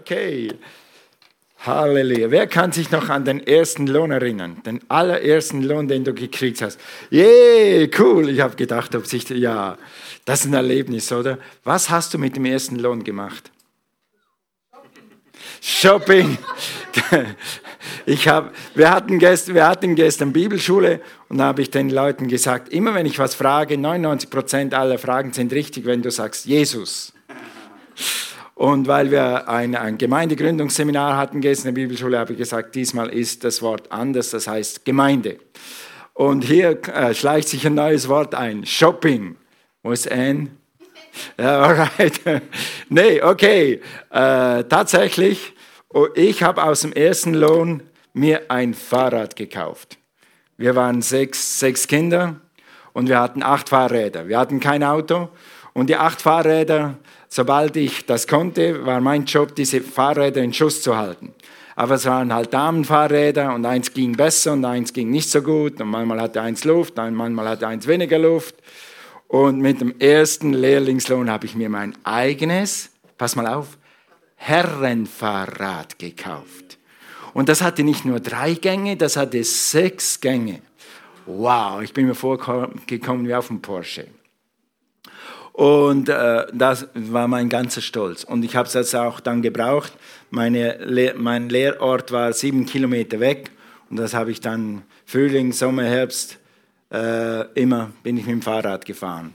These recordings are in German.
Okay. Halleluja. Wer kann sich noch an den ersten Lohn erinnern? Den allerersten Lohn, den du gekriegt hast. Yeah, cool. Ich habe gedacht, ob sich, ja, das ist ein Erlebnis, oder? Was hast du mit dem ersten Lohn gemacht? Shopping. Ich hab, wir, hatten gestern, wir hatten gestern Bibelschule und da habe ich den Leuten gesagt, immer wenn ich was frage, 99% aller Fragen sind richtig, wenn du sagst Jesus. Und weil wir ein, ein Gemeindegründungsseminar hatten gestern in der Bibelschule, habe ich gesagt, diesmal ist das Wort anders, das heißt Gemeinde. Und hier äh, schleicht sich ein neues Wort ein, Shopping. Wo ist Anne? Ja, alright. nee, okay. Äh, tatsächlich, oh, ich habe aus dem ersten Lohn mir ein Fahrrad gekauft. Wir waren sechs, sechs Kinder und wir hatten acht Fahrräder. Wir hatten kein Auto und die acht Fahrräder sobald ich das konnte, war mein Job, diese Fahrräder in Schuss zu halten. Aber es waren halt Damenfahrräder und eins ging besser und eins ging nicht so gut und manchmal hatte eins Luft, manchmal hatte eins weniger Luft. Und mit dem ersten Lehrlingslohn habe ich mir mein eigenes, pass mal auf, Herrenfahrrad gekauft. Und das hatte nicht nur drei Gänge, das hatte sechs Gänge. Wow, ich bin mir vorgekommen wie auf dem Porsche. Und äh, das war mein ganzer Stolz. Und ich habe es auch dann gebraucht. Meine, mein Lehrort war sieben Kilometer weg. Und das habe ich dann Frühling, Sommer, Herbst äh, immer bin ich mit dem Fahrrad gefahren.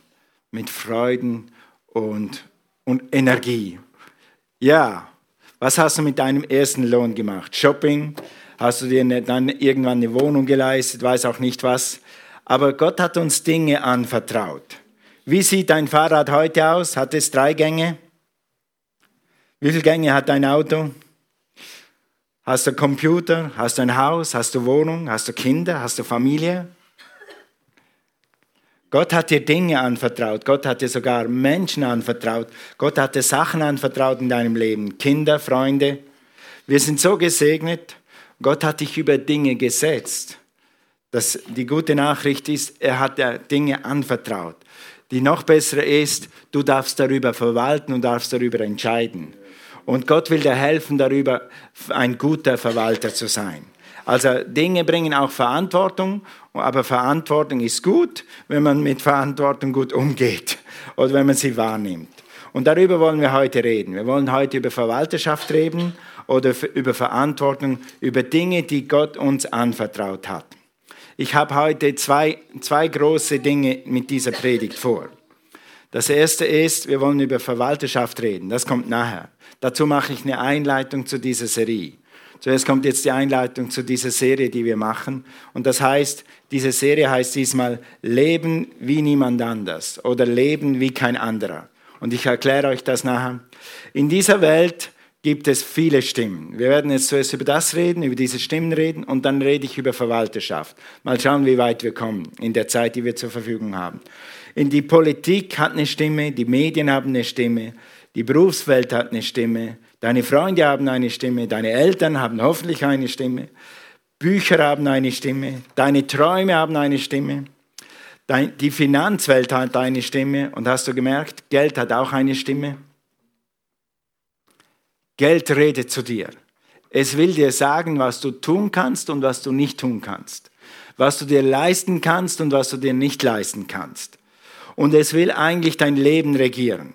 Mit Freuden und, und Energie. Ja, was hast du mit deinem ersten Lohn gemacht? Shopping? Hast du dir dann irgendwann eine Wohnung geleistet? Weiß auch nicht was. Aber Gott hat uns Dinge anvertraut. Wie sieht dein Fahrrad heute aus? Hat es drei Gänge? Wie viele Gänge hat dein Auto? Hast du Computer? Hast du ein Haus? Hast du Wohnung? Hast du Kinder? Hast du Familie? Gott hat dir Dinge anvertraut. Gott hat dir sogar Menschen anvertraut. Gott hat dir Sachen anvertraut in deinem Leben. Kinder, Freunde. Wir sind so gesegnet. Gott hat dich über Dinge gesetzt. Das, die gute Nachricht ist, er hat dir Dinge anvertraut. Die noch bessere ist, du darfst darüber verwalten und darfst darüber entscheiden. Und Gott will dir helfen, darüber ein guter Verwalter zu sein. Also Dinge bringen auch Verantwortung, aber Verantwortung ist gut, wenn man mit Verantwortung gut umgeht oder wenn man sie wahrnimmt. Und darüber wollen wir heute reden. Wir wollen heute über Verwalterschaft reden oder über Verantwortung, über Dinge, die Gott uns anvertraut hat. Ich habe heute zwei, zwei große Dinge mit dieser Predigt vor. Das erste ist, wir wollen über Verwalterschaft reden. Das kommt nachher. Dazu mache ich eine Einleitung zu dieser Serie. Zuerst kommt jetzt die Einleitung zu dieser Serie, die wir machen. Und das heißt, diese Serie heißt diesmal Leben wie niemand anders oder Leben wie kein anderer. Und ich erkläre euch das nachher. In dieser Welt gibt es viele Stimmen. Wir werden jetzt zuerst über das reden, über diese Stimmen reden und dann rede ich über Verwalterschaft. Mal schauen, wie weit wir kommen in der Zeit, die wir zur Verfügung haben. In die Politik hat eine Stimme, die Medien haben eine Stimme, die Berufswelt hat eine Stimme, deine Freunde haben eine Stimme, deine Eltern haben hoffentlich eine Stimme, Bücher haben eine Stimme, deine Träume haben eine Stimme. Die Finanzwelt hat eine Stimme und hast du gemerkt, Geld hat auch eine Stimme. Geld redet zu dir. Es will dir sagen, was du tun kannst und was du nicht tun kannst. Was du dir leisten kannst und was du dir nicht leisten kannst. Und es will eigentlich dein Leben regieren.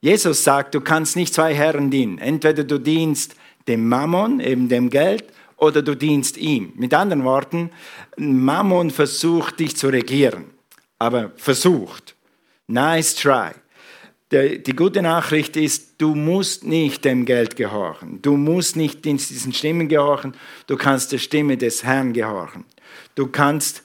Jesus sagt, du kannst nicht zwei Herren dienen. Entweder du dienst dem Mammon, eben dem Geld, oder du dienst ihm. Mit anderen Worten, Mammon versucht dich zu regieren. Aber versucht. Nice try die gute Nachricht ist, du musst nicht dem Geld gehorchen. Du musst nicht diesen Stimmen gehorchen. Du kannst der Stimme des Herrn gehorchen. Du kannst,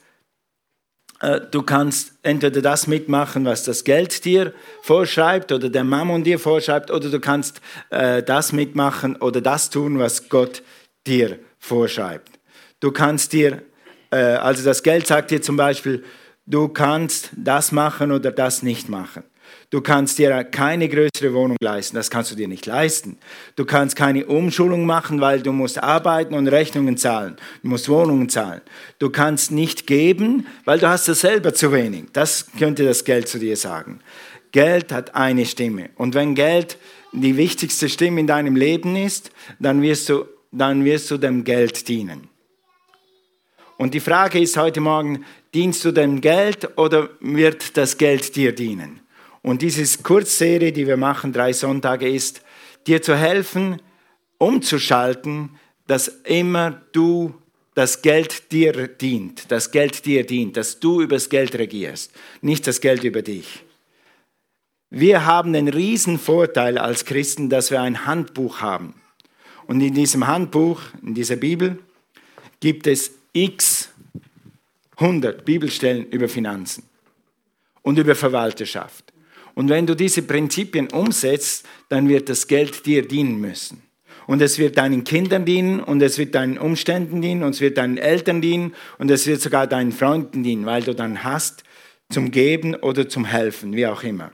äh, du kannst entweder das mitmachen, was das Geld dir vorschreibt oder der Mammon dir vorschreibt, oder du kannst äh, das mitmachen oder das tun, was Gott dir vorschreibt. Du kannst dir, äh, also das Geld sagt dir zum Beispiel, du kannst das machen oder das nicht machen. Du kannst dir keine größere Wohnung leisten, das kannst du dir nicht leisten. Du kannst keine Umschulung machen, weil du musst arbeiten und Rechnungen zahlen. Du musst Wohnungen zahlen. Du kannst nicht geben, weil du hast es selber zu wenig. Das könnte das Geld zu dir sagen. Geld hat eine Stimme. Und wenn Geld die wichtigste Stimme in deinem Leben ist, dann wirst du, dann wirst du dem Geld dienen. Und die Frage ist heute Morgen, dienst du dem Geld oder wird das Geld dir dienen? Und diese Kurzserie, die wir machen, drei Sonntage, ist, dir zu helfen, umzuschalten, dass immer du das Geld dir dient, das Geld dir dient, dass du übers Geld regierst, nicht das Geld über dich. Wir haben den riesen Vorteil als Christen, dass wir ein Handbuch haben. Und in diesem Handbuch, in dieser Bibel, gibt es x 100 Bibelstellen über Finanzen und über Verwalterschaft. Und wenn du diese Prinzipien umsetzt, dann wird das Geld dir dienen müssen. Und es wird deinen Kindern dienen und es wird deinen Umständen dienen und es wird deinen Eltern dienen und es wird sogar deinen Freunden dienen, weil du dann hast zum Geben oder zum Helfen, wie auch immer.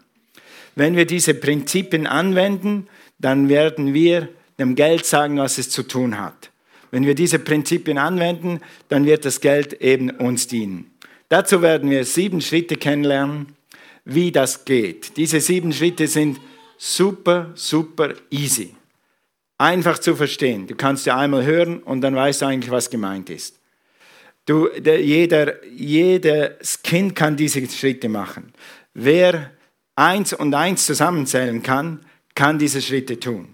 Wenn wir diese Prinzipien anwenden, dann werden wir dem Geld sagen, was es zu tun hat. Wenn wir diese Prinzipien anwenden, dann wird das Geld eben uns dienen. Dazu werden wir sieben Schritte kennenlernen, wie das geht. Diese sieben Schritte sind super, super easy. Einfach zu verstehen. Du kannst ja einmal hören und dann weißt du eigentlich, was gemeint ist. Du, der, jeder, jedes Kind kann diese Schritte machen. Wer eins und eins zusammenzählen kann, kann diese Schritte tun.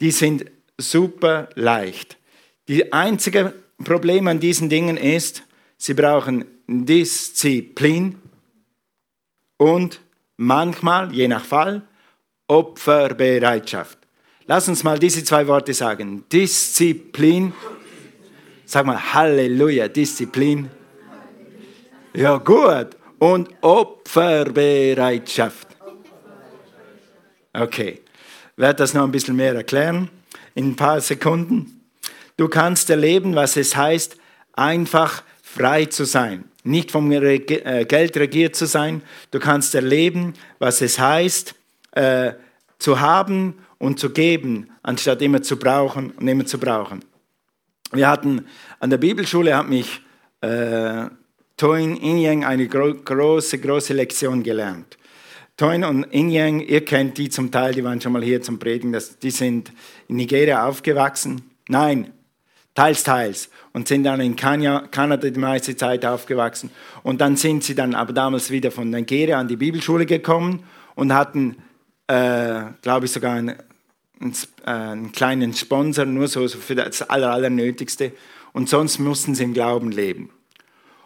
Die sind super leicht. Die einzige Problem an diesen Dingen ist, sie brauchen Disziplin und manchmal, je nach Fall, Opferbereitschaft. Lass uns mal diese zwei Worte sagen. Disziplin. Sag mal Halleluja, Disziplin. Ja, gut. Und Opferbereitschaft. Okay. Ich werde das noch ein bisschen mehr erklären in ein paar Sekunden. Du kannst erleben, was es heißt, einfach frei zu sein. Nicht vom äh, Geld regiert zu sein. Du kannst erleben, was es heißt, äh, zu haben und zu geben, anstatt immer zu brauchen und immer zu brauchen. Wir hatten an der Bibelschule hat mich äh, Toin Inyang eine gro große, große Lektion gelernt. Toin und Inyang, ihr kennt die zum Teil, die waren schon mal hier zum Predigen, das, die sind in Nigeria aufgewachsen. Nein, teils, teils. Und sind dann in Kanada die meiste Zeit aufgewachsen. Und dann sind sie dann aber damals wieder von Nigeria an die Bibelschule gekommen und hatten äh, glaube ich, sogar einen, äh, einen, kleinen Sponsor, nur so, für das Aller, Allernötigste. Und sonst mussten sie im Glauben leben.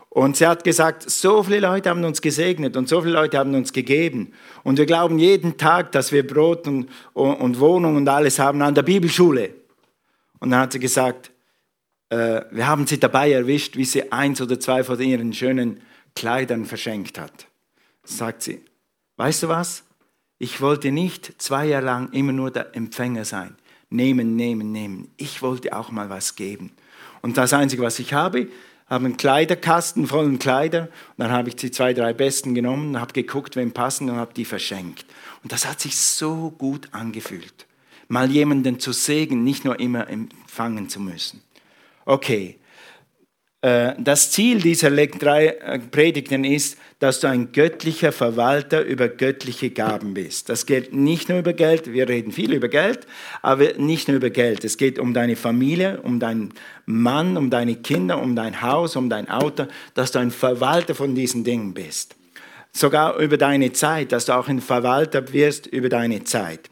Und sie hat gesagt, so viele Leute haben uns gesegnet und so viele Leute haben uns gegeben. Und wir glauben jeden Tag, dass wir Brot und, und Wohnung und alles haben an der Bibelschule. Und dann hat sie gesagt, äh, wir haben sie dabei erwischt, wie sie eins oder zwei von ihren schönen Kleidern verschenkt hat. Sagt sie, weißt du was? Ich wollte nicht zwei Jahre lang immer nur der Empfänger sein. Nehmen, nehmen, nehmen. Ich wollte auch mal was geben. Und das Einzige, was ich habe, habe einen Kleiderkasten voller Kleider. Und dann habe ich die zwei, drei besten genommen, habe geguckt, wem passen und habe die verschenkt. Und das hat sich so gut angefühlt. Mal jemanden zu segnen, nicht nur immer empfangen zu müssen. Okay, äh, das Ziel dieser drei äh, Predigten ist, dass du ein göttlicher Verwalter über göttliche Gaben bist. Das geht nicht nur über Geld, wir reden viel über Geld, aber nicht nur über Geld. Es geht um deine Familie, um deinen Mann, um deine Kinder, um dein Haus, um dein Auto, dass du ein Verwalter von diesen Dingen bist. Sogar über deine Zeit, dass du auch ein Verwalter wirst über deine Zeit.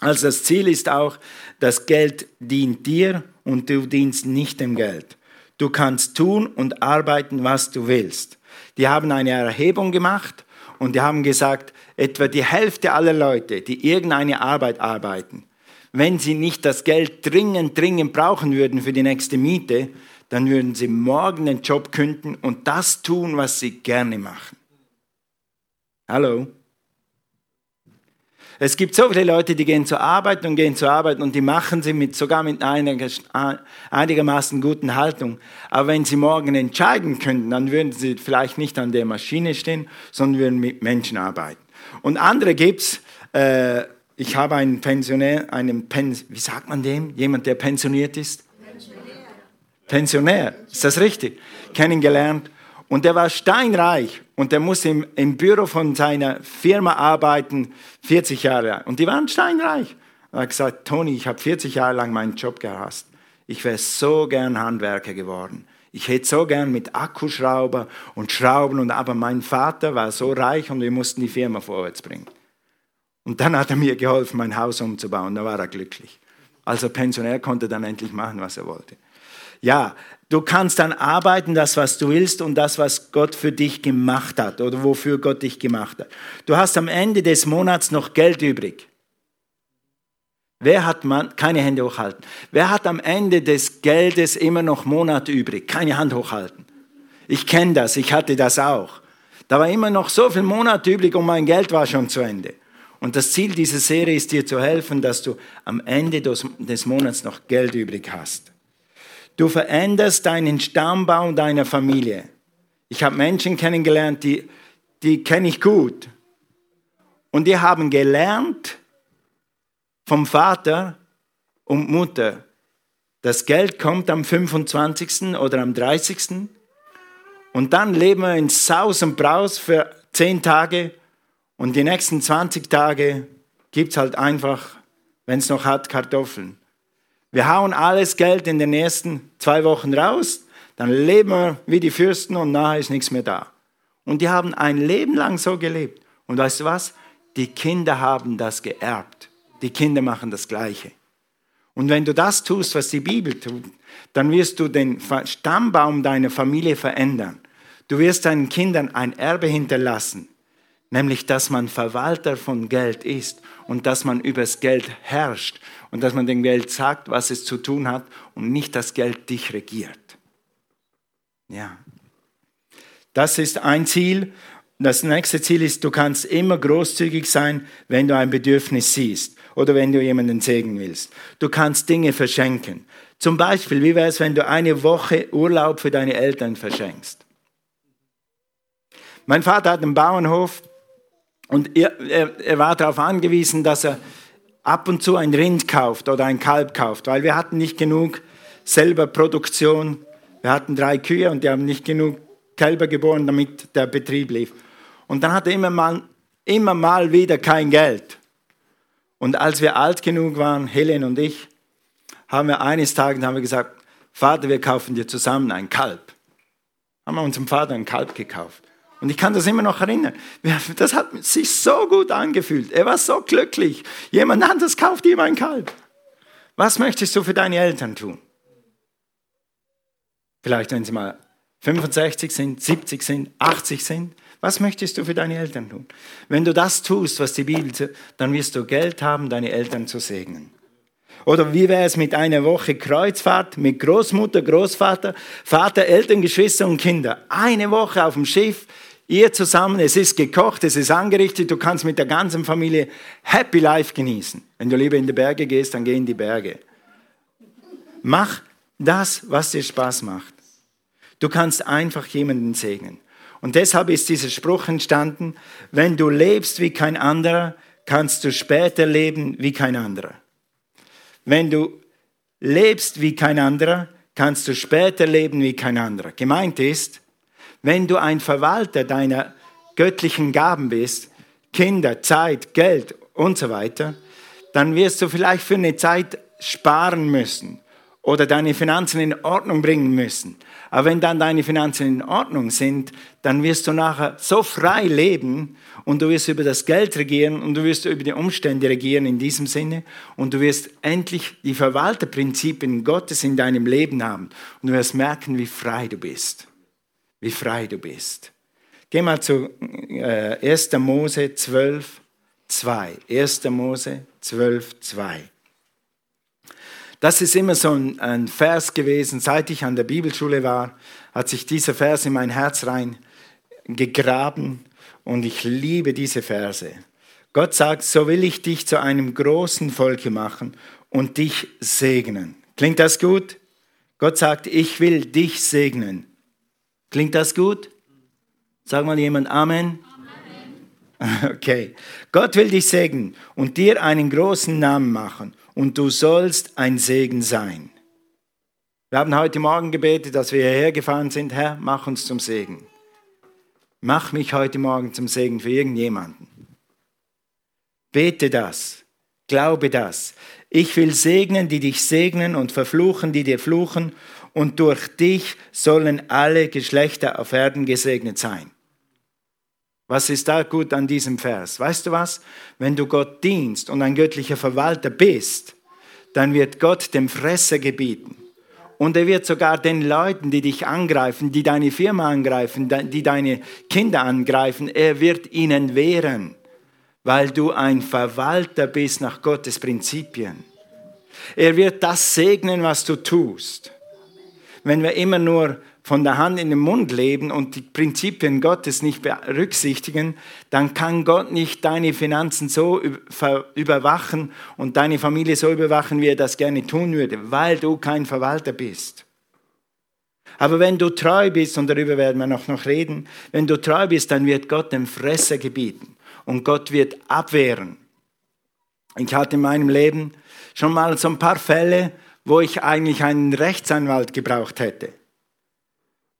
Also das Ziel ist auch, das Geld dient dir und du dienst nicht dem Geld. Du kannst tun und arbeiten, was du willst. Die haben eine Erhebung gemacht und die haben gesagt, etwa die Hälfte aller Leute, die irgendeine Arbeit arbeiten, wenn sie nicht das Geld dringend, dringend brauchen würden für die nächste Miete, dann würden sie morgen den Job künden und das tun, was sie gerne machen. Hallo? Es gibt so viele Leute, die gehen zur Arbeit und gehen zur Arbeit und die machen sie mit, sogar mit einer einigermaßen guten Haltung. Aber wenn sie morgen entscheiden könnten, dann würden sie vielleicht nicht an der Maschine stehen, sondern würden mit Menschen arbeiten. Und andere gibt's. Äh, ich habe einen Pensionär, einen Pen, wie sagt man dem? Jemand, der pensioniert ist? Pensionär. Pensionär, ist das richtig? Kennengelernt. Und der war steinreich und der musste im, im Büro von seiner Firma arbeiten, 40 Jahre. Und die waren steinreich. Er hat gesagt, Toni, ich habe 40 Jahre lang meinen Job gehasst. Ich wäre so gern Handwerker geworden. Ich hätte so gern mit Akkuschrauber und Schrauben und aber mein Vater war so reich und wir mussten die Firma vorwärts bringen. Und dann hat er mir geholfen, mein Haus umzubauen. Da war er glücklich. Also Pensionär konnte dann endlich machen, was er wollte. Ja, du kannst dann arbeiten, das, was du willst und das, was Gott für dich gemacht hat oder wofür Gott dich gemacht hat. Du hast am Ende des Monats noch Geld übrig. Wer hat man, keine Hände hochhalten. Wer hat am Ende des Geldes immer noch Monat übrig? Keine Hand hochhalten. Ich kenne das, ich hatte das auch. Da war immer noch so viel Monat übrig und mein Geld war schon zu Ende. Und das Ziel dieser Serie ist dir zu helfen, dass du am Ende des Monats noch Geld übrig hast. Du veränderst deinen Stammbaum deiner Familie. Ich habe Menschen kennengelernt, die, die kenne ich gut. Und die haben gelernt vom Vater und Mutter, das Geld kommt am 25. oder am 30. Und dann leben wir in Saus und Braus für zehn Tage und die nächsten 20 Tage gibt es halt einfach, wenn es noch hat, Kartoffeln. Wir hauen alles Geld in den ersten zwei Wochen raus, dann leben wir wie die Fürsten und nachher ist nichts mehr da. Und die haben ein Leben lang so gelebt. Und weißt du was? Die Kinder haben das geerbt. Die Kinder machen das Gleiche. Und wenn du das tust, was die Bibel tut, dann wirst du den Stammbaum deiner Familie verändern. Du wirst deinen Kindern ein Erbe hinterlassen nämlich dass man Verwalter von Geld ist und dass man übers Geld herrscht und dass man dem Geld sagt, was es zu tun hat und nicht das Geld dich regiert. Ja. Das ist ein Ziel. Das nächste Ziel ist, du kannst immer großzügig sein, wenn du ein Bedürfnis siehst oder wenn du jemanden segnen willst. Du kannst Dinge verschenken. Zum Beispiel, wie wäre es, wenn du eine Woche Urlaub für deine Eltern verschenkst? Mein Vater hat einen Bauernhof und er, er, er war darauf angewiesen, dass er ab und zu ein Rind kauft oder ein Kalb kauft, weil wir hatten nicht genug selber Produktion. Wir hatten drei Kühe und die haben nicht genug Kälber geboren, damit der Betrieb lief. Und dann hatte er immer mal, immer mal wieder kein Geld. Und als wir alt genug waren, Helen und ich, haben wir eines Tages haben wir gesagt, Vater, wir kaufen dir zusammen ein Kalb. Haben wir unserem Vater ein Kalb gekauft. Und ich kann das immer noch erinnern. Das hat sich so gut angefühlt. Er war so glücklich. Jemand anderes kauft ihm ein Kalb. Was möchtest du für deine Eltern tun? Vielleicht, wenn sie mal 65 sind, 70 sind, 80 sind. Was möchtest du für deine Eltern tun? Wenn du das tust, was die Bibel sagt, dann wirst du Geld haben, deine Eltern zu segnen. Oder wie wäre es mit einer Woche Kreuzfahrt mit Großmutter, Großvater, Vater, Eltern, Geschwister und Kinder? Eine Woche auf dem Schiff, Ihr zusammen, es ist gekocht, es ist angerichtet, du kannst mit der ganzen Familie Happy Life genießen. Wenn du lieber in die Berge gehst, dann geh in die Berge. Mach das, was dir Spaß macht. Du kannst einfach jemanden segnen. Und deshalb ist dieser Spruch entstanden, wenn du lebst wie kein anderer, kannst du später leben wie kein anderer. Wenn du lebst wie kein anderer, kannst du später leben wie kein anderer. Gemeint ist, wenn du ein Verwalter deiner göttlichen Gaben bist, Kinder, Zeit, Geld und so weiter, dann wirst du vielleicht für eine Zeit sparen müssen oder deine Finanzen in Ordnung bringen müssen. Aber wenn dann deine Finanzen in Ordnung sind, dann wirst du nachher so frei leben und du wirst über das Geld regieren und du wirst über die Umstände regieren in diesem Sinne und du wirst endlich die Verwalterprinzipien Gottes in deinem Leben haben und du wirst merken, wie frei du bist wie frei du bist. Geh mal zu äh, 1. Mose 12, 2. 1. Mose 12, 2. Das ist immer so ein, ein, Vers gewesen. Seit ich an der Bibelschule war, hat sich dieser Vers in mein Herz rein gegraben und ich liebe diese Verse. Gott sagt, so will ich dich zu einem großen Volke machen und dich segnen. Klingt das gut? Gott sagt, ich will dich segnen. Klingt das gut? Sag mal jemand Amen. Amen. Okay. Gott will dich segnen und dir einen großen Namen machen und du sollst ein Segen sein. Wir haben heute Morgen gebetet, dass wir hierher gefahren sind. Herr, mach uns zum Segen. Mach mich heute Morgen zum Segen für irgendjemanden. Bete das. Glaube das. Ich will segnen, die dich segnen und verfluchen, die dir fluchen. Und durch dich sollen alle Geschlechter auf Erden gesegnet sein. Was ist da gut an diesem Vers? Weißt du was? Wenn du Gott dienst und ein göttlicher Verwalter bist, dann wird Gott dem Fresser gebieten. Und er wird sogar den Leuten, die dich angreifen, die deine Firma angreifen, die deine Kinder angreifen, er wird ihnen wehren weil du ein Verwalter bist nach Gottes Prinzipien. Er wird das segnen, was du tust. Wenn wir immer nur von der Hand in den Mund leben und die Prinzipien Gottes nicht berücksichtigen, dann kann Gott nicht deine Finanzen so überwachen und deine Familie so überwachen, wie er das gerne tun würde, weil du kein Verwalter bist. Aber wenn du treu bist, und darüber werden wir noch, noch reden, wenn du treu bist, dann wird Gott dem Fresser gebieten und Gott wird abwehren. Ich hatte in meinem Leben schon mal so ein paar Fälle, wo ich eigentlich einen Rechtsanwalt gebraucht hätte.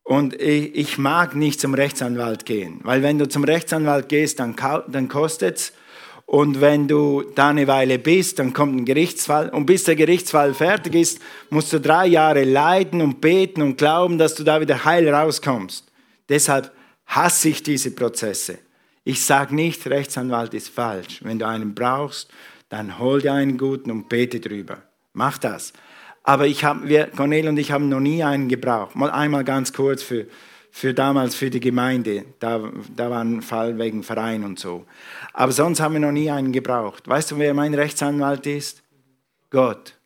Und ich, ich mag nicht zum Rechtsanwalt gehen, weil wenn du zum Rechtsanwalt gehst, dann, dann kostet es. Und wenn du da eine Weile bist, dann kommt ein Gerichtsfall. Und bis der Gerichtsfall fertig ist, musst du drei Jahre leiden und beten und glauben, dass du da wieder heil rauskommst. Deshalb hasse ich diese Prozesse. Ich sage nicht, Rechtsanwalt ist falsch. Wenn du einen brauchst, dann hol dir einen guten und bete drüber. Mach das. Aber ich hab, wir, Cornel und ich haben noch nie einen gebraucht. Mal einmal ganz kurz für, für damals für die Gemeinde. Da, da war ein Fall wegen Verein und so. Aber sonst haben wir noch nie einen gebraucht. Weißt du, wer mein Rechtsanwalt ist? Gott.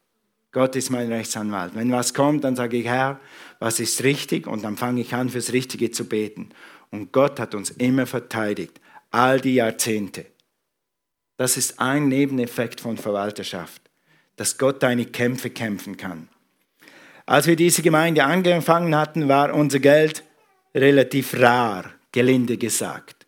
Gott ist mein Rechtsanwalt. Wenn was kommt, dann sage ich, Herr, was ist richtig? Und dann fange ich an, fürs Richtige zu beten. Und Gott hat uns immer verteidigt all die Jahrzehnte. Das ist ein Nebeneffekt von Verwalterschaft, dass Gott deine Kämpfe kämpfen kann. Als wir diese Gemeinde angefangen hatten, war unser Geld relativ rar, gelinde gesagt.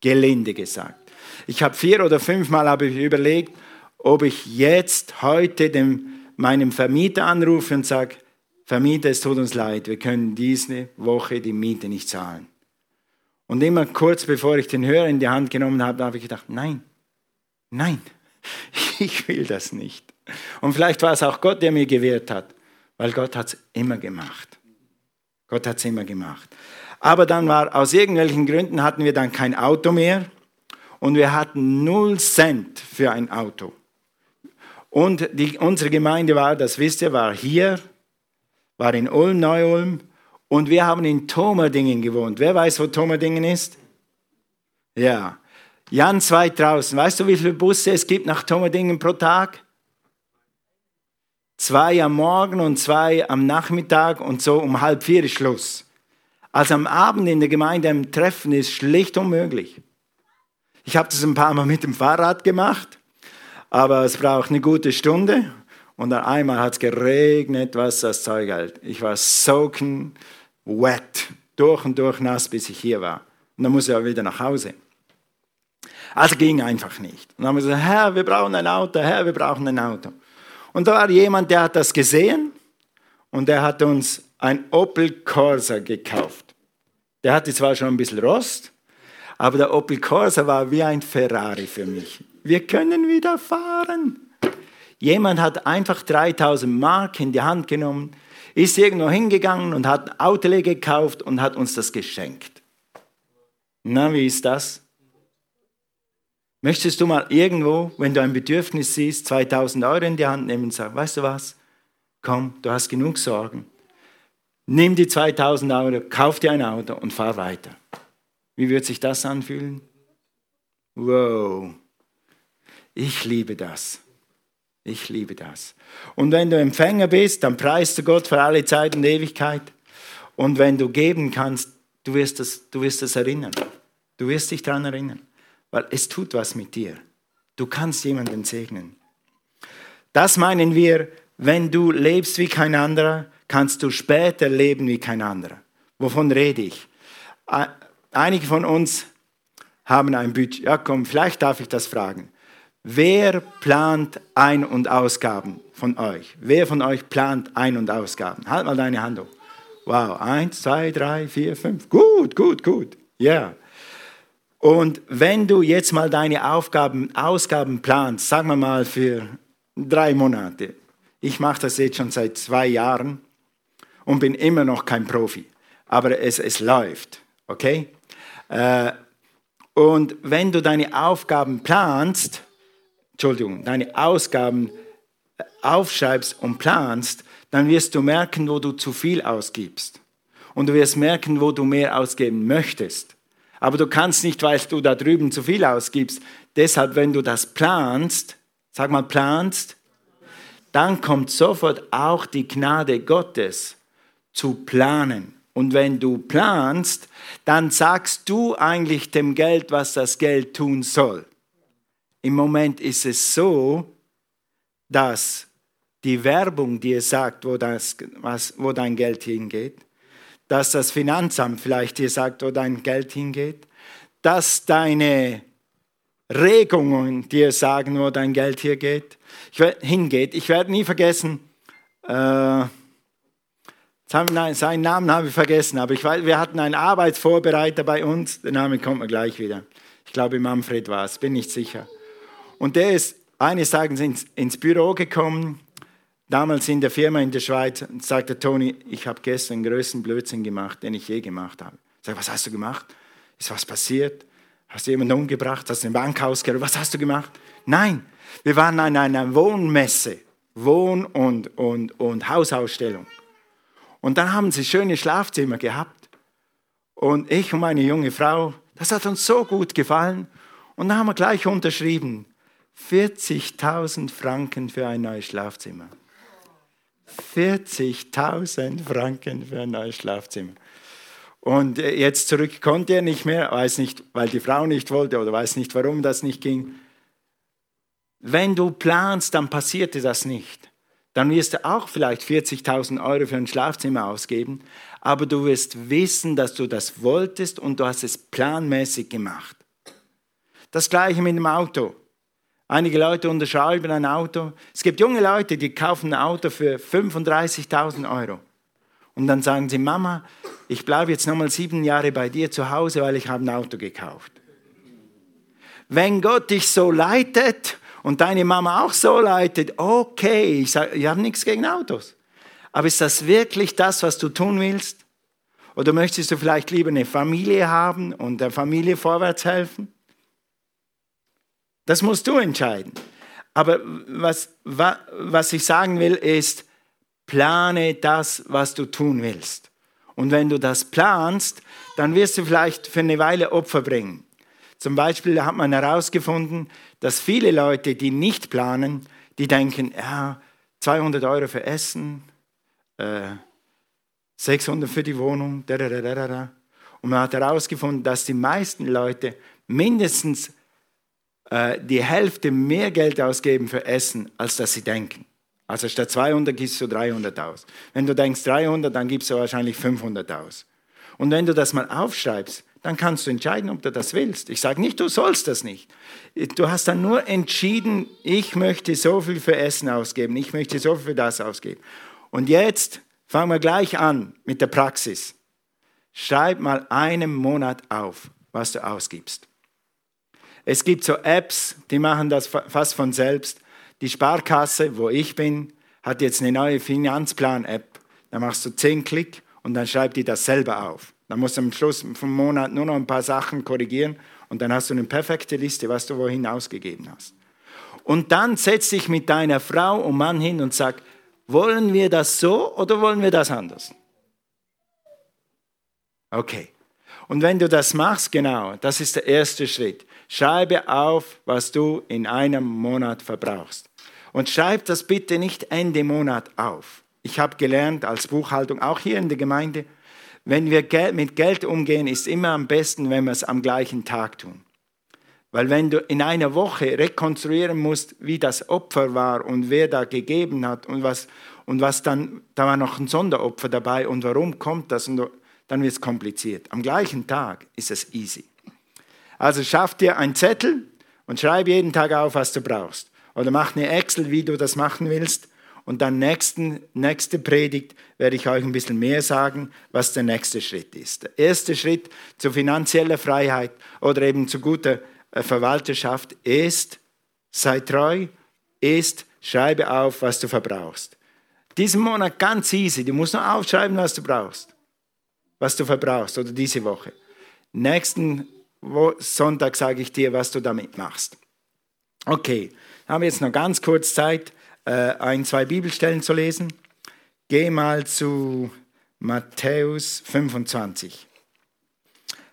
Gelinde gesagt. Ich habe vier oder fünfmal habe überlegt, ob ich jetzt heute dem, meinem Vermieter anrufe und sage, Vermieter, es tut uns leid, wir können diese Woche die Miete nicht zahlen. Und immer kurz bevor ich den Hörer in die Hand genommen habe, habe ich gedacht, nein, nein, ich will das nicht. Und vielleicht war es auch Gott, der mir gewährt hat, weil Gott hat es immer gemacht. Gott hat es immer gemacht. Aber dann war, aus irgendwelchen Gründen hatten wir dann kein Auto mehr und wir hatten null Cent für ein Auto. Und die, unsere Gemeinde war, das wisst ihr, war hier, war in Ulm, Neu-Ulm und wir haben in Tomerdingen gewohnt. Wer weiß, wo Tomerdingen ist? Ja. Ganz weit draußen. Weißt du, wie viele Busse es gibt nach Tomerdingen pro Tag? Zwei am Morgen und zwei am Nachmittag und so um halb vier ist Schluss. Also am Abend in der Gemeinde ein Treffen ist schlicht unmöglich. Ich habe das ein paar Mal mit dem Fahrrad gemacht, aber es braucht eine gute Stunde. Und dann einmal hat es geregnet, was das Zeug hält. Ich war soaking wet, durch und durch nass, bis ich hier war. Und dann muss ich auch wieder nach Hause. Also ging einfach nicht. Und dann haben wir gesagt, Herr, wir brauchen ein Auto, Herr, wir brauchen ein Auto. Und da war jemand, der hat das gesehen und der hat uns ein Opel Corsa gekauft. Der hatte zwar schon ein bisschen Rost, aber der Opel Corsa war wie ein Ferrari für mich. Wir können wieder fahren. Jemand hat einfach 3000 Mark in die Hand genommen, ist irgendwo hingegangen und hat ein Auto gekauft und hat uns das geschenkt. Na, wie ist das? Möchtest du mal irgendwo, wenn du ein Bedürfnis siehst, 2000 Euro in die Hand nehmen und sagen, weißt du was? Komm, du hast genug Sorgen. Nimm die 2000 Euro, kauf dir ein Auto und fahr weiter. Wie wird sich das anfühlen? Wow, ich liebe das. Ich liebe das. Und wenn du Empfänger bist, dann preist du Gott für alle Zeit und Ewigkeit. Und wenn du geben kannst, du wirst das, du wirst das erinnern. Du wirst dich daran erinnern. Weil es tut was mit dir. Du kannst jemanden segnen. Das meinen wir, wenn du lebst wie kein anderer, kannst du später leben wie kein anderer. Wovon rede ich? Einige von uns haben ein Budget. Ja, komm, vielleicht darf ich das fragen. Wer plant Ein- und Ausgaben von euch? Wer von euch plant Ein- und Ausgaben? Halt mal deine Hand hoch. Wow, eins, zwei, drei, vier, fünf. Gut, gut, gut. Ja. Yeah. Und wenn du jetzt mal deine Aufgaben, Ausgaben planst, sagen wir mal für drei Monate, ich mache das jetzt schon seit zwei Jahren und bin immer noch kein Profi, aber es, es läuft, okay? Äh, und wenn du deine Aufgaben planst, Entschuldigung, deine Ausgaben äh, aufschreibst und planst, dann wirst du merken, wo du zu viel ausgibst. Und du wirst merken, wo du mehr ausgeben möchtest. Aber du kannst nicht, weil du da drüben zu viel ausgibst. Deshalb, wenn du das planst, sag mal planst, dann kommt sofort auch die Gnade Gottes zu planen. Und wenn du planst, dann sagst du eigentlich dem Geld, was das Geld tun soll. Im Moment ist es so, dass die Werbung dir sagt, wo, das, was, wo dein Geld hingeht, dass das Finanzamt vielleicht dir sagt, wo dein Geld hingeht, dass deine Regungen dir sagen, wo dein Geld hier geht, ich werd, hingeht. Ich werde nie vergessen, äh, seinen Namen habe ich vergessen, aber ich weiß, wir hatten einen Arbeitsvorbereiter bei uns, der Name kommt mir gleich wieder. Ich glaube, Manfred war es, bin nicht sicher. Und der ist eines Tages ins, ins Büro gekommen, damals in der Firma in der Schweiz, sagte Toni, ich habe gestern den größten Blödsinn gemacht, den ich je gemacht habe. Ich sage, was hast du gemacht? Ist was passiert? Hast du jemanden umgebracht? Hast du ein Bankhaus geraubt? Was hast du gemacht? Nein, wir waren an einer Wohnmesse, Wohn- und, und, und Hausausstellung. Und dann haben sie schöne Schlafzimmer gehabt. Und ich und meine junge Frau, das hat uns so gut gefallen. Und dann haben wir gleich unterschrieben, 40.000 Franken für ein neues Schlafzimmer. 40.000 Franken für ein neues Schlafzimmer. Und jetzt zurück konnte er nicht mehr, weiß nicht, weil die Frau nicht wollte oder weiß nicht, warum das nicht ging. Wenn du planst, dann passierte das nicht dann wirst du auch vielleicht 40.000 Euro für ein Schlafzimmer ausgeben, aber du wirst wissen, dass du das wolltest und du hast es planmäßig gemacht. Das gleiche mit dem Auto. Einige Leute unterschreiben ein Auto. Es gibt junge Leute, die kaufen ein Auto für 35.000 Euro. Und dann sagen sie, Mama, ich bleibe jetzt nochmal sieben Jahre bei dir zu Hause, weil ich habe ein Auto gekauft. Wenn Gott dich so leitet und deine Mama auch so leitet, okay, ich, sag, ich habe nichts gegen Autos. Aber ist das wirklich das, was du tun willst? Oder möchtest du vielleicht lieber eine Familie haben und der Familie vorwärts helfen? Das musst du entscheiden. Aber was, was ich sagen will, ist, plane das, was du tun willst. Und wenn du das planst, dann wirst du vielleicht für eine Weile Opfer bringen. Zum Beispiel hat man herausgefunden, dass viele Leute, die nicht planen, die denken, ja, 200 Euro für Essen, äh, 600 für die Wohnung, dadadadada. und man hat herausgefunden, dass die meisten Leute mindestens äh, die Hälfte mehr Geld ausgeben für Essen, als dass sie denken. Also statt 200 gibst du 300 aus. Wenn du denkst 300, dann gibst du wahrscheinlich 500 aus. Und wenn du das mal aufschreibst, dann kannst du entscheiden, ob du das willst. Ich sage nicht, du sollst das nicht. Du hast dann nur entschieden, ich möchte so viel für Essen ausgeben, ich möchte so viel für das ausgeben. Und jetzt fangen wir gleich an mit der Praxis. Schreib mal einen Monat auf, was du ausgibst. Es gibt so Apps, die machen das fast von selbst. Die Sparkasse, wo ich bin, hat jetzt eine neue Finanzplan-App. Da machst du zehn Klick und dann schreibt die das selber auf. Dann musst du am Schluss vom Monat nur noch ein paar Sachen korrigieren und dann hast du eine perfekte Liste, was du wohin ausgegeben hast. Und dann setz dich mit deiner Frau und Mann hin und sag, wollen wir das so oder wollen wir das anders? Okay. Und wenn du das machst, genau, das ist der erste Schritt. Schreibe auf, was du in einem Monat verbrauchst. Und schreib das bitte nicht Ende Monat auf. Ich habe gelernt als Buchhaltung, auch hier in der Gemeinde, wenn wir mit Geld umgehen, ist immer am besten, wenn wir es am gleichen Tag tun. Weil wenn du in einer Woche rekonstruieren musst, wie das Opfer war und wer da gegeben hat und was, und was dann, da war noch ein Sonderopfer dabei und warum kommt das, und dann wird es kompliziert. Am gleichen Tag ist es easy. Also schaff dir einen Zettel und schreib jeden Tag auf, was du brauchst. Oder mach eine Excel, wie du das machen willst Und dann nächsten, nächste Predigt werde ich euch ein bisschen mehr sagen, was der nächste Schritt ist. Der erste Schritt zur finanziellen Freiheit oder eben zu guter äh, Verwalterschaft ist, sei treu, ist, schreibe auf, was du verbrauchst. Diesen Monat ganz easy, du musst nur aufschreiben, was du brauchst, was du verbrauchst oder diese Woche. Nächsten Sonntag sage ich dir, was du damit machst. Okay, haben wir jetzt noch ganz kurz Zeit, äh, ein, zwei Bibelstellen zu lesen. Geh mal zu Matthäus 25.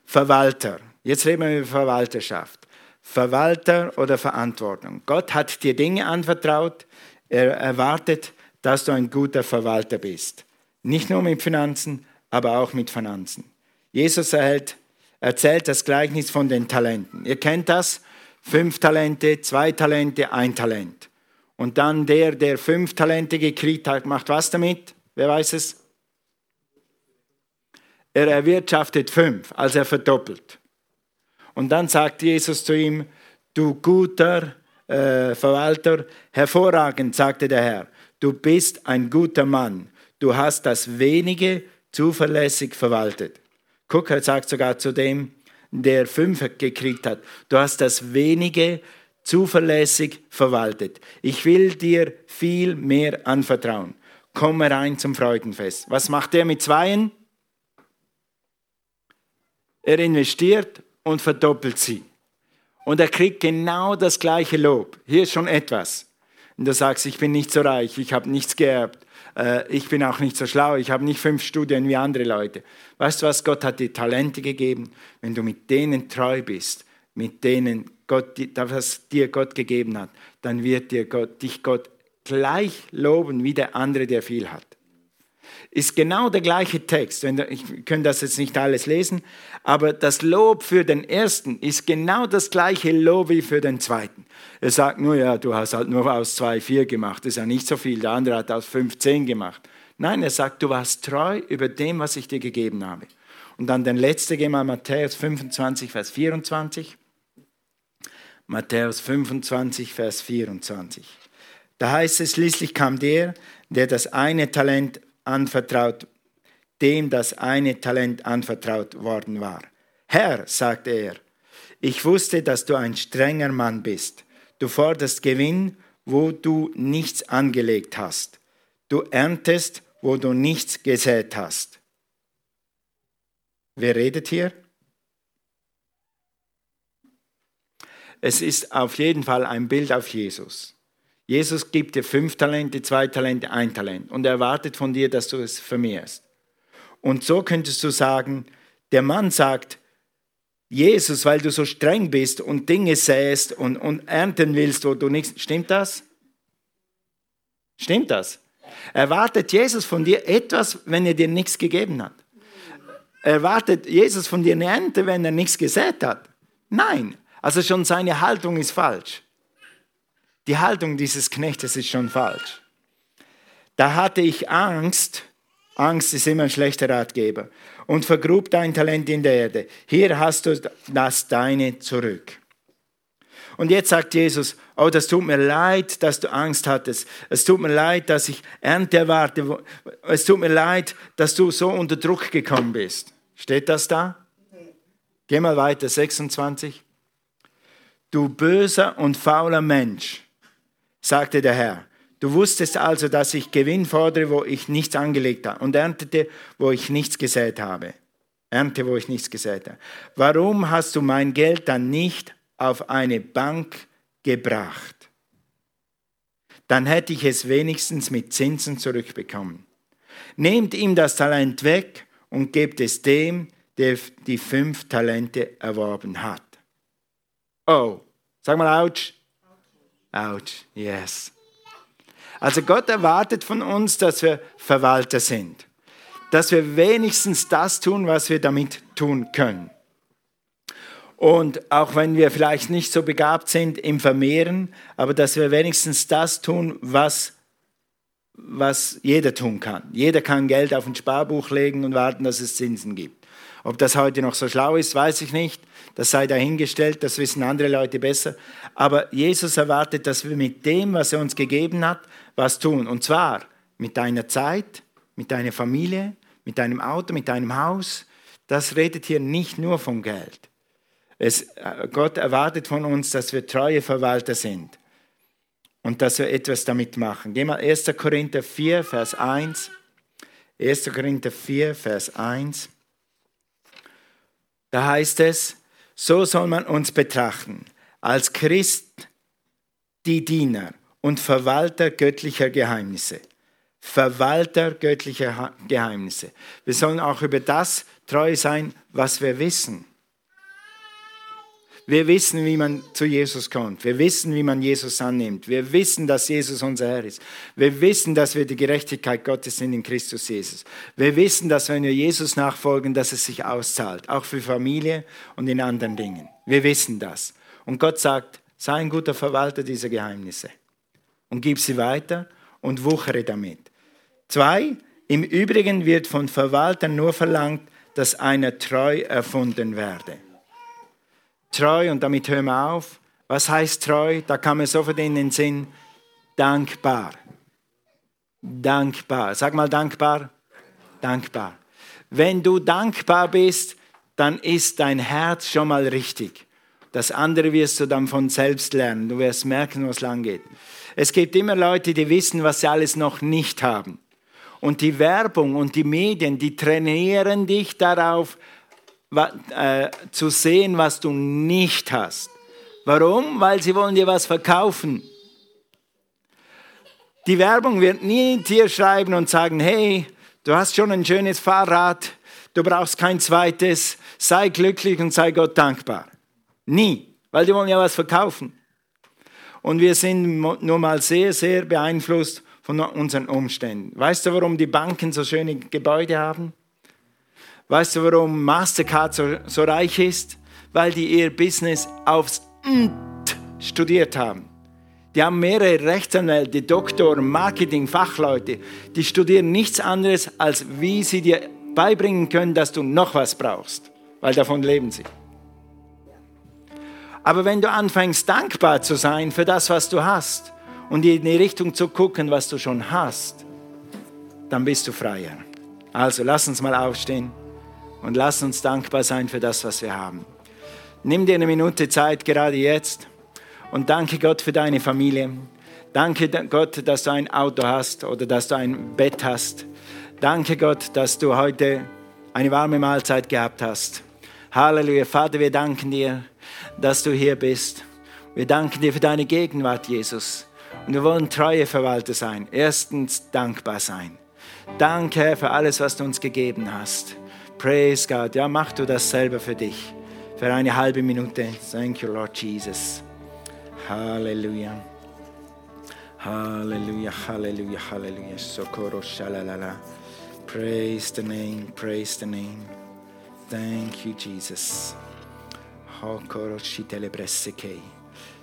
Verwalter. Jetzt reden wir über Verwalterschaft. Verwalter oder Verantwortung. Gott hat dir Dinge anvertraut. Er erwartet, dass du ein guter Verwalter bist. Nicht nur mit Finanzen, aber auch mit Finanzen. Jesus erhält, erzählt das Gleichnis von den Talenten. Ihr kennt das. Fünf Talente, zwei Talente, ein Talent. Und dann der, der fünf Talente gekriegt hat, macht was damit? Wer weiß es? Er erwirtschaftet fünf, also er verdoppelt. Und dann sagt Jesus zu ihm, du guter äh, Verwalter, hervorragend, sagte der Herr, du bist ein guter Mann, du hast das wenige zuverlässig verwaltet. Guck, er sagt sogar zu dem, der fünf gekriegt hat, du hast das wenige zuverlässig verwaltet. Ich will dir viel mehr anvertrauen. Komme rein zum Freudenfest. Was macht er mit Zweien? Er investiert und verdoppelt sie. Und er kriegt genau das gleiche Lob. Hier ist schon etwas. Und du sagst, ich bin nicht so reich, ich habe nichts geerbt, äh, ich bin auch nicht so schlau, ich habe nicht fünf Studien wie andere Leute. Weißt du was, Gott hat dir Talente gegeben. Wenn du mit denen treu bist, mit denen Gott, was dir Gott gegeben hat, dann wird dir Gott, dich Gott gleich loben wie der andere, der viel hat ist genau der gleiche Text. Ich kann das jetzt nicht alles lesen, aber das Lob für den ersten ist genau das gleiche Lob wie für den zweiten. Er sagt nur, ja, du hast halt nur aus zwei vier gemacht, das ist ja nicht so viel. Der andere hat aus fünf zehn gemacht. Nein, er sagt, du warst treu über dem, was ich dir gegeben habe. Und dann den letzten, gehen wir Matthäus 25, Vers 24. Matthäus 25, Vers 24. Da heißt es, schließlich kam der, der das eine Talent anvertraut, dem das eine Talent anvertraut worden war. Herr, sagte er, ich wusste, dass du ein strenger Mann bist. Du forderst Gewinn, wo du nichts angelegt hast. Du erntest, wo du nichts gesät hast. Wer redet hier? Es ist auf jeden Fall ein Bild auf Jesus. Jesus gibt dir fünf Talente, zwei Talente, ein Talent und er erwartet von dir, dass du es vermehrst. Und so könntest du sagen, der Mann sagt, Jesus, weil du so streng bist und Dinge säst und, und ernten willst, wo du nichts. Stimmt das? Stimmt das? Erwartet Jesus von dir etwas, wenn er dir nichts gegeben hat? Erwartet Jesus von dir eine Ernte, wenn er nichts gesät hat? Nein. Also schon seine Haltung ist falsch. Die Haltung dieses Knechtes ist schon falsch. Da hatte ich Angst, Angst ist immer ein schlechter Ratgeber, und vergrub dein Talent in der Erde. Hier hast du das Deine zurück. Und jetzt sagt Jesus, oh, das tut mir leid, dass du Angst hattest. Es tut mir leid, dass ich Ernte erwarte. Es tut mir leid, dass du so unter Druck gekommen bist. Steht das da? Geh mal weiter, 26. Du böser und fauler Mensch sagte der Herr. Du wusstest also, dass ich Gewinn fordere, wo ich nichts angelegt habe und erntete, wo ich nichts gesät habe. Ernte, wo ich nichts gesät habe. Warum hast du mein Geld dann nicht auf eine Bank gebracht? Dann hätte ich es wenigstens mit Zinsen zurückbekommen. Nehmt ihm das Talent weg und gebt es dem, der die fünf Talente erworben hat. Oh, sag mal, ouch. Out, yes. Also Gott erwartet von uns, dass wir Verwalter sind. Dass wir wenigstens das tun, was wir damit tun können. Und auch wenn wir vielleicht nicht so begabt sind im Vermehren, aber dass wir wenigstens das tun, was, was jeder tun kann. Jeder kann Geld auf ein Sparbuch legen und warten, dass es Zinsen gibt. Ob das heute noch so schlau ist, weiß ich nicht. Das sei dahingestellt, das wissen andere Leute besser. Aber Jesus erwartet, dass wir mit dem, was er uns gegeben hat, was tun. Und zwar mit deiner Zeit, mit deiner Familie, mit deinem Auto, mit deinem Haus. Das redet hier nicht nur vom Geld. Es, äh, Gott erwartet von uns, dass wir treue Verwalter sind und dass wir etwas damit machen. Geh mal 1. Korinther 4, Vers 1. 1. Korinther 4, Vers 1. Da heißt es, so soll man uns betrachten, als Christ die Diener und Verwalter göttlicher Geheimnisse. Verwalter göttlicher Geheimnisse. Wir sollen auch über das treu sein, was wir wissen. Wir wissen, wie man zu Jesus kommt. Wir wissen, wie man Jesus annimmt. Wir wissen, dass Jesus unser Herr ist. Wir wissen, dass wir die Gerechtigkeit Gottes sind in Christus Jesus. Wir wissen, dass wenn wir Jesus nachfolgen, dass es sich auszahlt, auch für Familie und in anderen Dingen. Wir wissen das. Und Gott sagt, sei ein guter Verwalter dieser Geheimnisse und gib sie weiter und wuchere damit. Zwei, im Übrigen wird von Verwaltern nur verlangt, dass einer treu erfunden werde treu, und damit hören wir auf. Was heißt treu? Da kam mir sofort in den Sinn, dankbar. Dankbar. Sag mal dankbar. Dankbar. Wenn du dankbar bist, dann ist dein Herz schon mal richtig. Das andere wirst du dann von selbst lernen. Du wirst merken, was lang geht. Es gibt immer Leute, die wissen, was sie alles noch nicht haben. Und die Werbung und die Medien, die trainieren dich darauf, äh, zu sehen, was du nicht hast. Warum? Weil sie wollen dir was verkaufen. Die Werbung wird nie dir schreiben und sagen, hey, du hast schon ein schönes Fahrrad, du brauchst kein zweites, sei glücklich und sei Gott dankbar. Nie, weil die wollen ja was verkaufen. Und wir sind nur mal sehr, sehr beeinflusst von unseren Umständen. Weißt du, warum die Banken so schöne Gebäude haben? Weißt du, warum Mastercard so, so reich ist? Weil die ihr Business aufs Nt studiert haben. Die haben mehrere Rechtsanwälte, Doktoren, Marketing, Fachleute. Die studieren nichts anderes, als wie sie dir beibringen können, dass du noch was brauchst. Weil davon leben sie. Aber wenn du anfängst, dankbar zu sein für das, was du hast und in die Richtung zu gucken, was du schon hast, dann bist du freier. Also lass uns mal aufstehen und lass uns dankbar sein für das, was wir haben. Nimm dir eine Minute Zeit, gerade jetzt, und danke Gott für deine Familie. Danke Gott, dass du ein Auto hast oder dass du ein Bett hast. Danke Gott, dass du heute eine warme Mahlzeit gehabt hast. Halleluja. Vater, wir danken dir, dass du hier bist. Wir danken dir für deine Gegenwart, Jesus. Und wir wollen treue Verwalter sein. Erstens dankbar sein. Danke für alles, was du uns gegeben hast. Praise God. Ja, mach du das selber für dich. Für eine halbe Minute. Thank you, Lord Jesus. Halleluja. Halleluja, Halleluja, Halleluja. Socorro, shalalala. Praise the name, praise the name. Thank you, Jesus.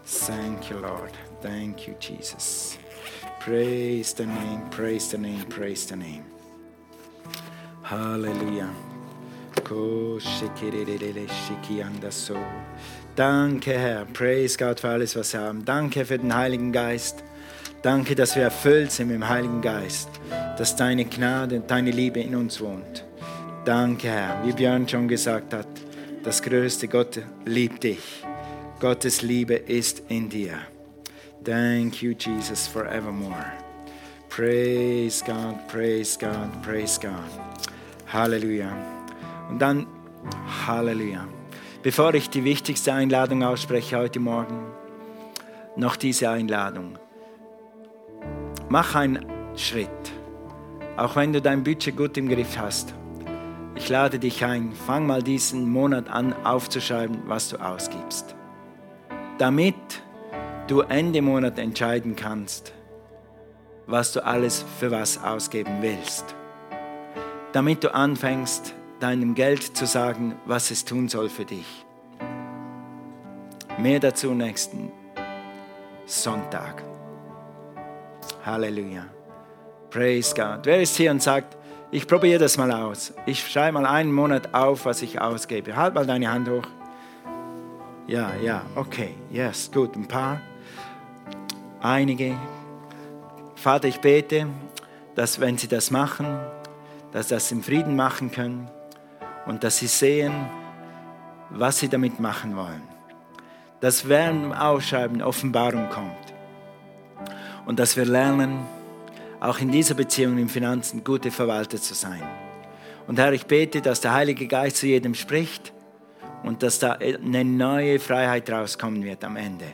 Thank you, Lord. Thank you, Jesus. Praise the name, praise the name, praise the name. Hallelujah. Danke, Herr. Praise Gott für alles, was wir haben. Danke für den Heiligen Geist. Danke, dass wir erfüllt sind mit dem Heiligen Geist, dass deine Gnade und deine Liebe in uns wohnt. Danke, Herr. Wie Björn schon gesagt hat, das größte Gott liebt dich. Gottes Liebe ist in dir. Thank you, Jesus, forevermore. Praise God, praise God, praise God. Halleluja. Und dann Halleluja. Bevor ich die wichtigste Einladung ausspreche heute Morgen, noch diese Einladung. Mach einen Schritt, auch wenn du dein Budget gut im Griff hast. Ich lade dich ein, fang mal diesen Monat an aufzuschreiben, was du ausgibst. Damit du Ende Monat entscheiden kannst, was du alles für was ausgeben willst. Damit du anfängst, deinem Geld zu sagen, was es tun soll für dich. Mehr dazu nächsten Sonntag. Halleluja. Praise God. Wer ist hier und sagt, Ich probiere das mal aus. Ich schreibe mal einen Monat auf, was ich ausgebe. Halt mal deine Hand hoch. Ja, ja, okay. Yes, gut. Ein paar. Einige. Vater, ich bete, dass wenn sie das machen, dass sie das im Frieden machen können und dass sie sehen, was sie damit machen wollen. Dass während dem Ausschreiben Offenbarung kommt und dass wir lernen, auch in dieser Beziehung im Finanzen gute Verwalter zu sein. Und Herr, ich bete, dass der Heilige Geist zu jedem spricht und dass da eine neue Freiheit rauskommen wird am Ende.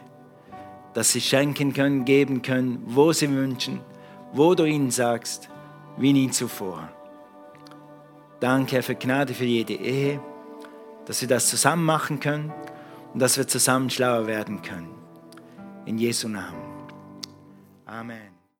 Dass sie schenken können, geben können, wo sie wünschen, wo du ihnen sagst, wie nie zuvor. Danke, Herr, für Gnade für jede Ehe, dass wir das zusammen machen können und dass wir zusammen schlauer werden können. In Jesu Namen. Amen.